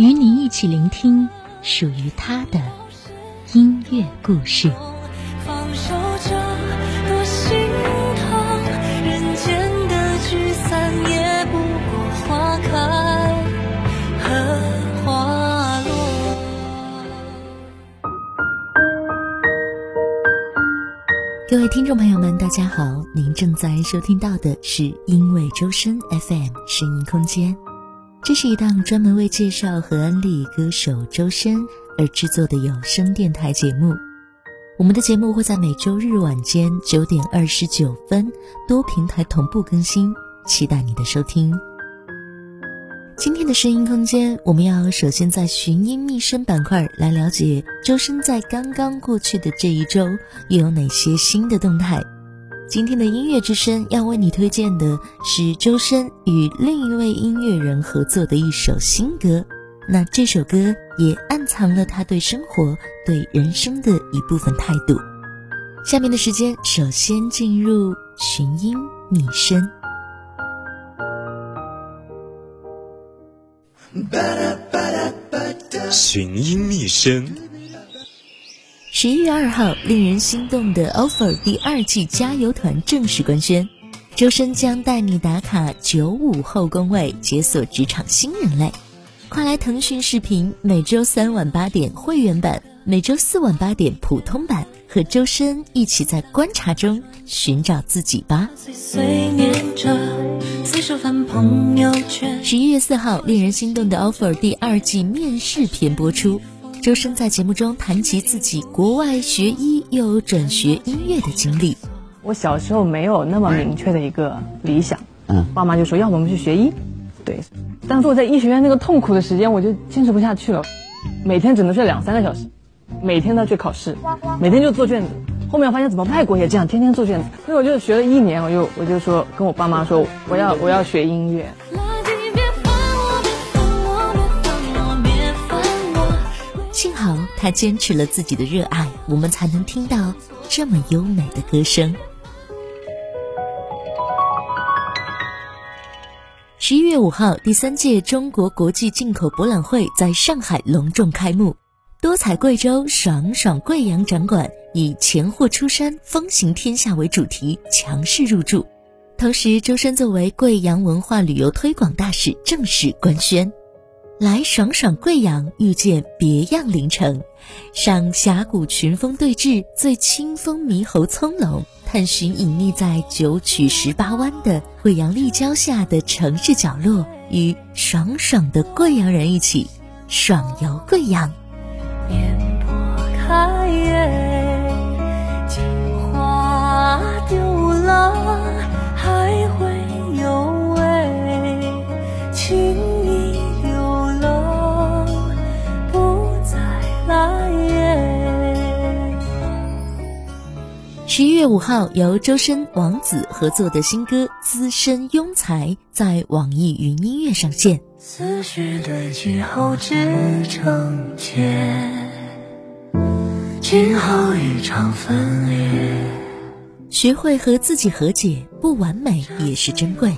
与你一起聆听属于他的音乐故事。各位听众朋友们，大家好！您正在收听到的是因为周深 FM 声音空间，这是一档专门为介绍和安利歌手周深而制作的有声电台节目。我们的节目会在每周日晚间九点二十九分多平台同步更新，期待你的收听。今天的声音空间，我们要首先在寻音觅声板块来了解周深在刚刚过去的这一周又有哪些新的动态。今天的音乐之声要为你推荐的是周深与另一位音乐人合作的一首新歌，那这首歌也暗藏了他对生活、对人生的一部分态度。下面的时间，首先进入寻音觅声。寻音觅声。十一月二号，令人心动的 offer 第二季加油团正式官宣，周深将带你打卡九五后工位，解锁职场新人类。快来腾讯视频，每周三晚八点会员版，每周四晚八点普通版，和周深一起在观察中寻找自己吧。十一月四号，令人心动的 offer 第二季面试篇播出。周深在节目中谈及自己国外学医又转学音乐的经历。我小时候没有那么明确的一个理想，嗯，爸妈就说要不我们去学医，对。但是我在医学院那个痛苦的时间，我就坚持不下去了，每天只能睡两三个小时，每天都要去考试，每天就做卷子。后面我发现怎么外国也这样，天天做卷子，所以我就学了一年，我就我就说跟我爸妈说我要我要学音乐。他坚持了自己的热爱，我们才能听到这么优美的歌声。十一月五号，第三届中国国际进口博览会在上海隆重开幕。多彩贵州爽爽贵阳展馆以“钱货出山，风行天下”为主题，强势入驻。同时，周深作为贵阳文化旅游推广大使正式官宣：来爽爽贵阳，遇见别样凌城，赏峡谷群峰对峙，醉清风猕猴葱茏，探寻隐匿在九曲十八弯的贵阳立交下的城市角落，与爽爽的贵阳人一起爽游贵阳。面破开十一月五号，由周深、王子合作的新歌《资深庸才》在网易云音乐上线。思绪堆积后织成茧。今后一场分裂。学会和自己和解，不完美也是珍贵。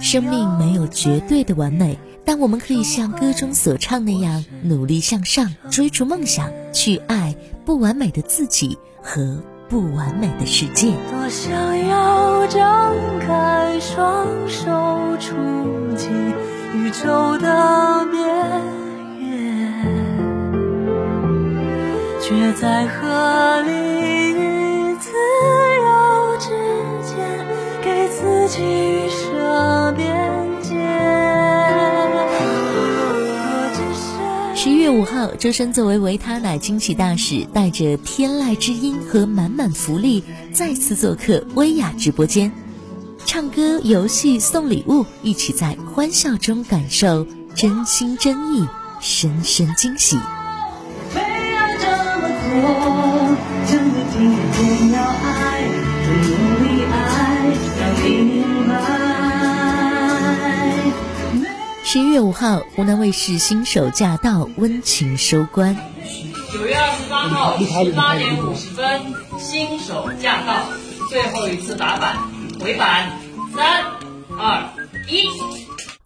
生命没有绝对的完美，但我们可以像歌中所唱那样，努力向上，追逐梦想，去爱不完美的自己和不完美的世界。多想要张开双手，触及宇宙的边缘。却在合理与自由之间，给自己五号，周深作为维他奶惊喜大使，带着天籁之音和满满福利，再次做客薇娅直播间，唱歌、游戏、送礼物，一起在欢笑中感受真心真意，深深惊喜。十一月五号，湖南卫视《新手驾到》温情收官。九月二十八号十八点五十分，《新手驾到》最后一次打板，回板，三二一。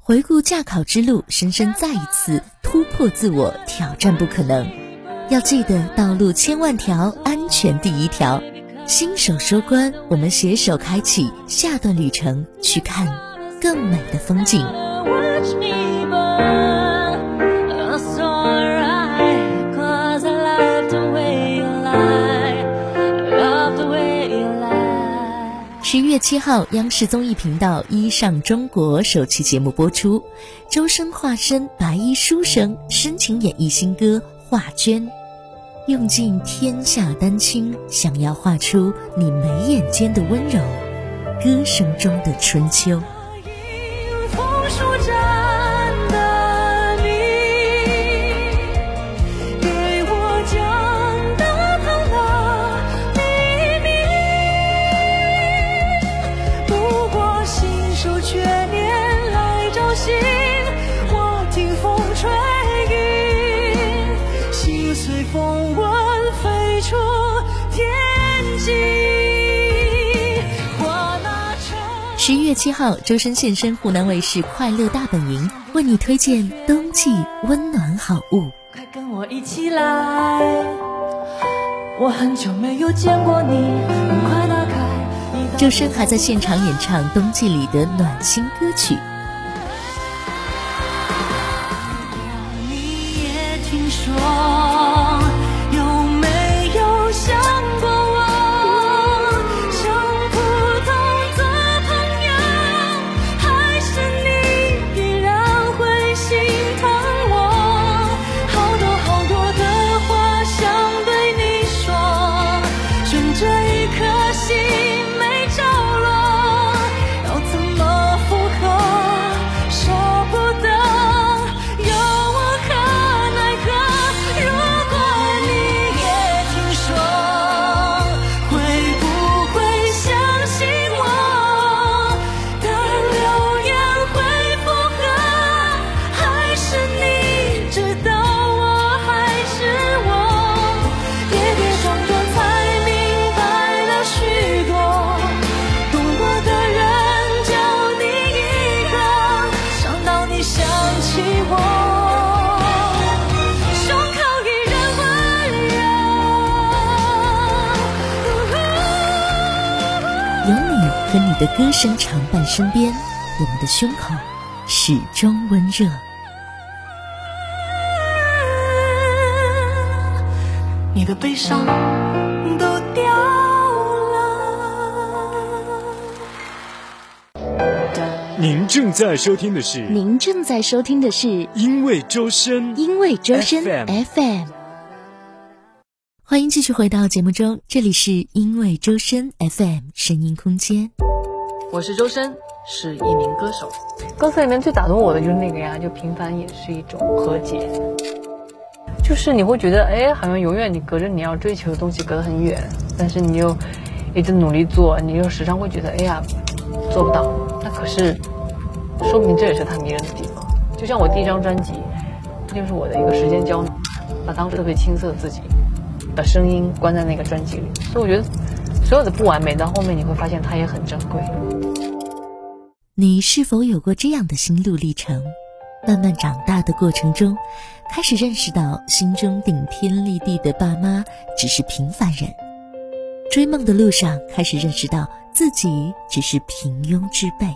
回顾驾考之路，深深再一次突破自我，挑战不可能。要记得，道路千万条，安全第一条。新手收官，我们携手开启下段旅程，去看更美的风景。十一月七号，央视综艺频道《一上中国》首期节目播出，周深化身白衣书生，深情演绎新歌《画娟》，用尽天下丹青，想要画出你眉眼间的温柔，歌声中的春秋。十一月七号，周深现身湖南卫视《快乐大本营》，为你推荐冬季温暖好物。快跟我一起来！我很久没有见过你，快打开。周深还在现场演唱冬季里的暖心歌曲。你也听说。和你的歌声常伴身边，我们的胸口始终温热。你的悲伤都掉了。您正在收听的是，您正在收听的是，因为周深，因为周深 FM。欢迎继续回到节目中，这里是因为周深 FM 声音空间。我是周深，是一名歌手。歌词里面最打动我的就是那个呀，就平凡也是一种和解。就是你会觉得，哎，好像永远你隔着你要追求的东西隔得很远，但是你又一直努力做，你又时常会觉得，哎呀，做不到。那可是，说明这也是他迷人的地方。就像我第一张专辑，它就是我的一个时间胶囊，把当时特别青涩的自己。把声音关在那个专辑里，所以我觉得所有的不完美到后面你会发现它也很珍贵。你是否有过这样的心路历程？慢慢长大的过程中，开始认识到心中顶天立地的爸妈只是平凡人；追梦的路上，开始认识到自己只是平庸之辈；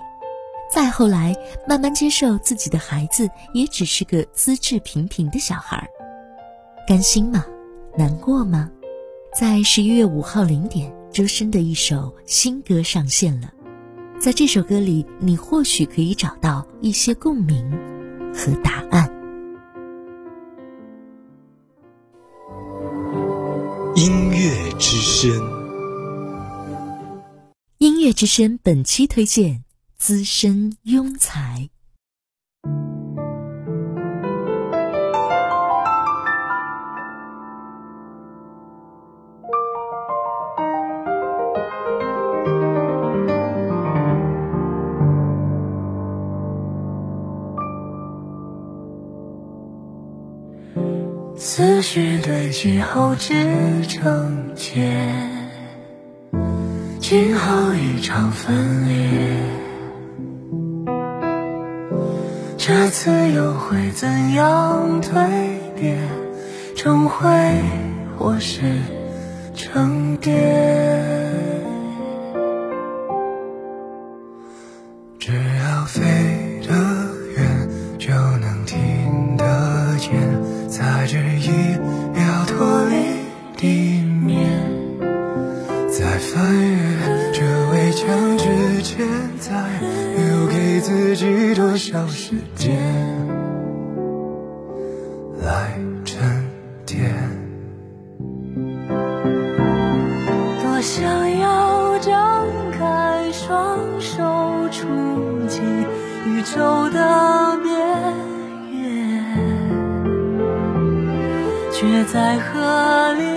再后来，慢慢接受自己的孩子也只是个资质平平的小孩。甘心吗？难过吗？在十一月五号零点，周深的一首新歌上线了。在这首歌里，你或许可以找到一些共鸣和答案。音乐之声，音乐之声本期推荐资深庸才。思绪堆积后织成茧，今后一场分裂。这次又会怎样蜕变？重回或是沉淀？在河里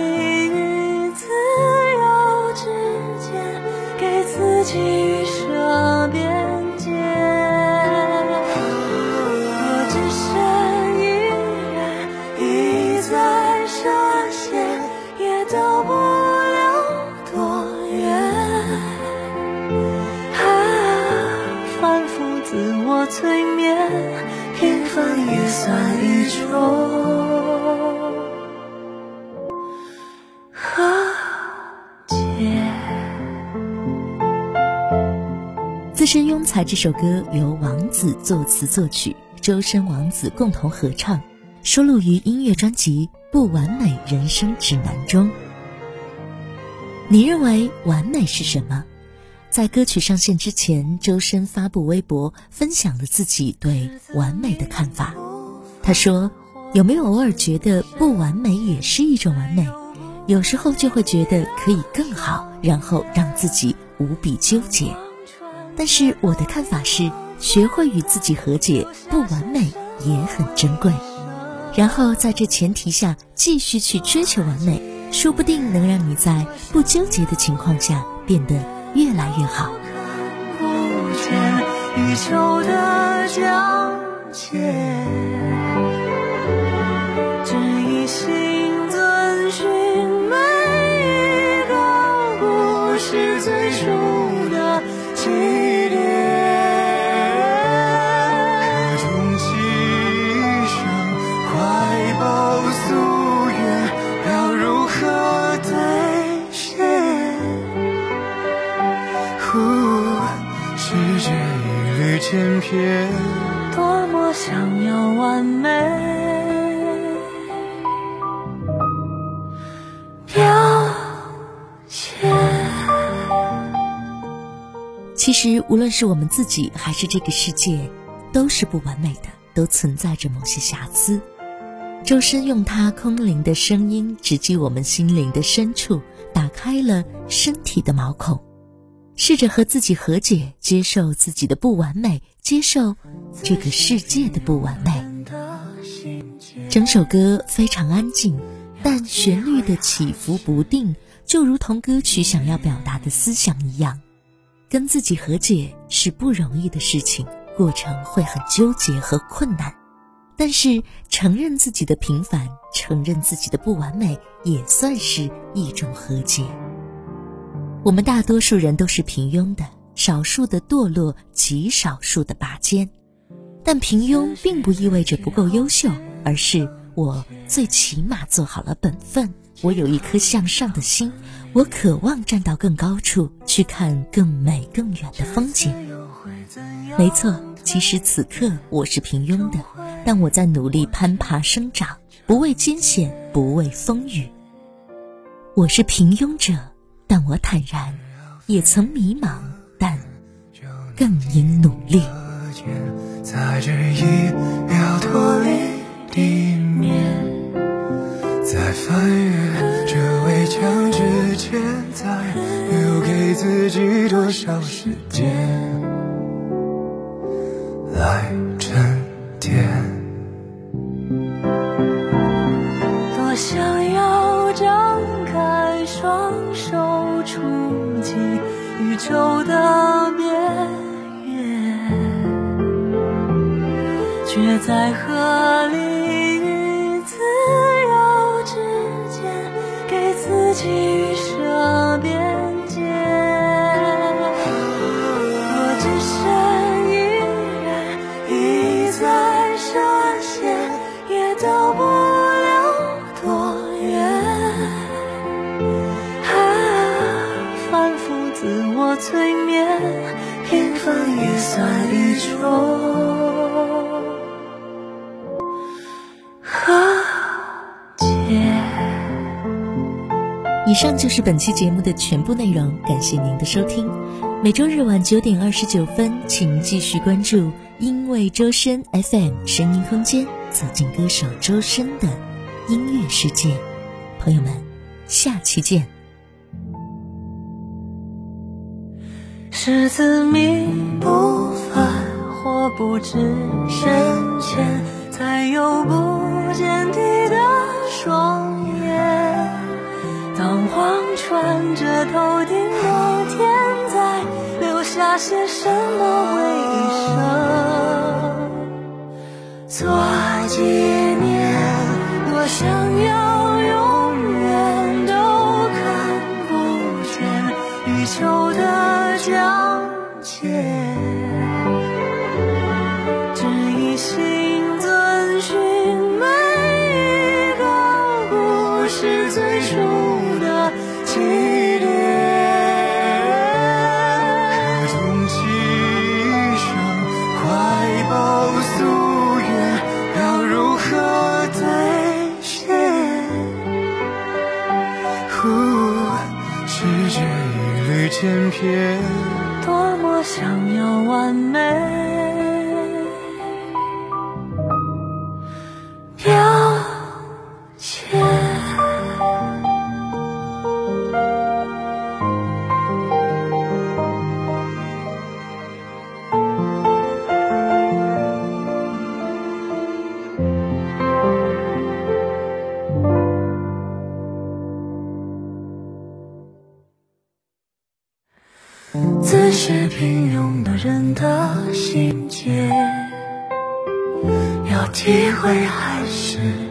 资深庸才》这首歌由王子作词作曲，周深、王子共同合唱，收录于音乐专辑《不完美人生指南》中。你认为完美是什么？在歌曲上线之前，周深发布微博分享了自己对完美的看法。他说：“有没有偶尔觉得不完美也是一种完美？有时候就会觉得可以更好，然后让自己无比纠结。”但是我的看法是，学会与自己和解，不完美也很珍贵。然后在这前提下继续去追求完美，说不定能让你在不纠结的情况下变得越来越好。不见宇宙的疆界其实，无论是我们自己，还是这个世界，都是不完美的，都存在着某些瑕疵。周深用他空灵的声音，直击我们心灵的深处，打开了身体的毛孔。试着和自己和解，接受自己的不完美，接受这个世界的不完美。整首歌非常安静，但旋律的起伏不定，就如同歌曲想要表达的思想一样。跟自己和解是不容易的事情，过程会很纠结和困难。但是承认自己的平凡，承认自己的不完美，也算是一种和解。我们大多数人都是平庸的，少数的堕落，极少数的拔尖。但平庸并不意味着不够优秀，而是我最起码做好了本分。我有一颗向上的心，我渴望站到更高处去看更美更远的风景。没错，其实此刻我是平庸的，但我在努力攀爬生长，不畏艰险，不畏风雨。我是平庸者，但我坦然；也曾迷茫，但更应努力。在这一秒脱离地面，在翻越这围墙之前，再留给自己多少时间来沉淀？多想要张开双手，触及宇宙的边缘，却在河里给自己预设边界。若只身一人，一再涉险，也到不了多远。啊，反复自我催眠，平凡也算一种以上就是本期节目的全部内容，感谢您的收听。每周日晚九点二十九分，请继续关注因为周深 FM 声音空间，走进歌手周深的音乐世界。朋友们，下期见。是自命不凡，或不知深浅，才有不见底的双。看着头顶的天，在留下些什么为一生做记？一点可终其一生怀抱夙愿要如何兑现？呼世界一律千篇多么想要完美。是平庸的人的心结，要体会还是？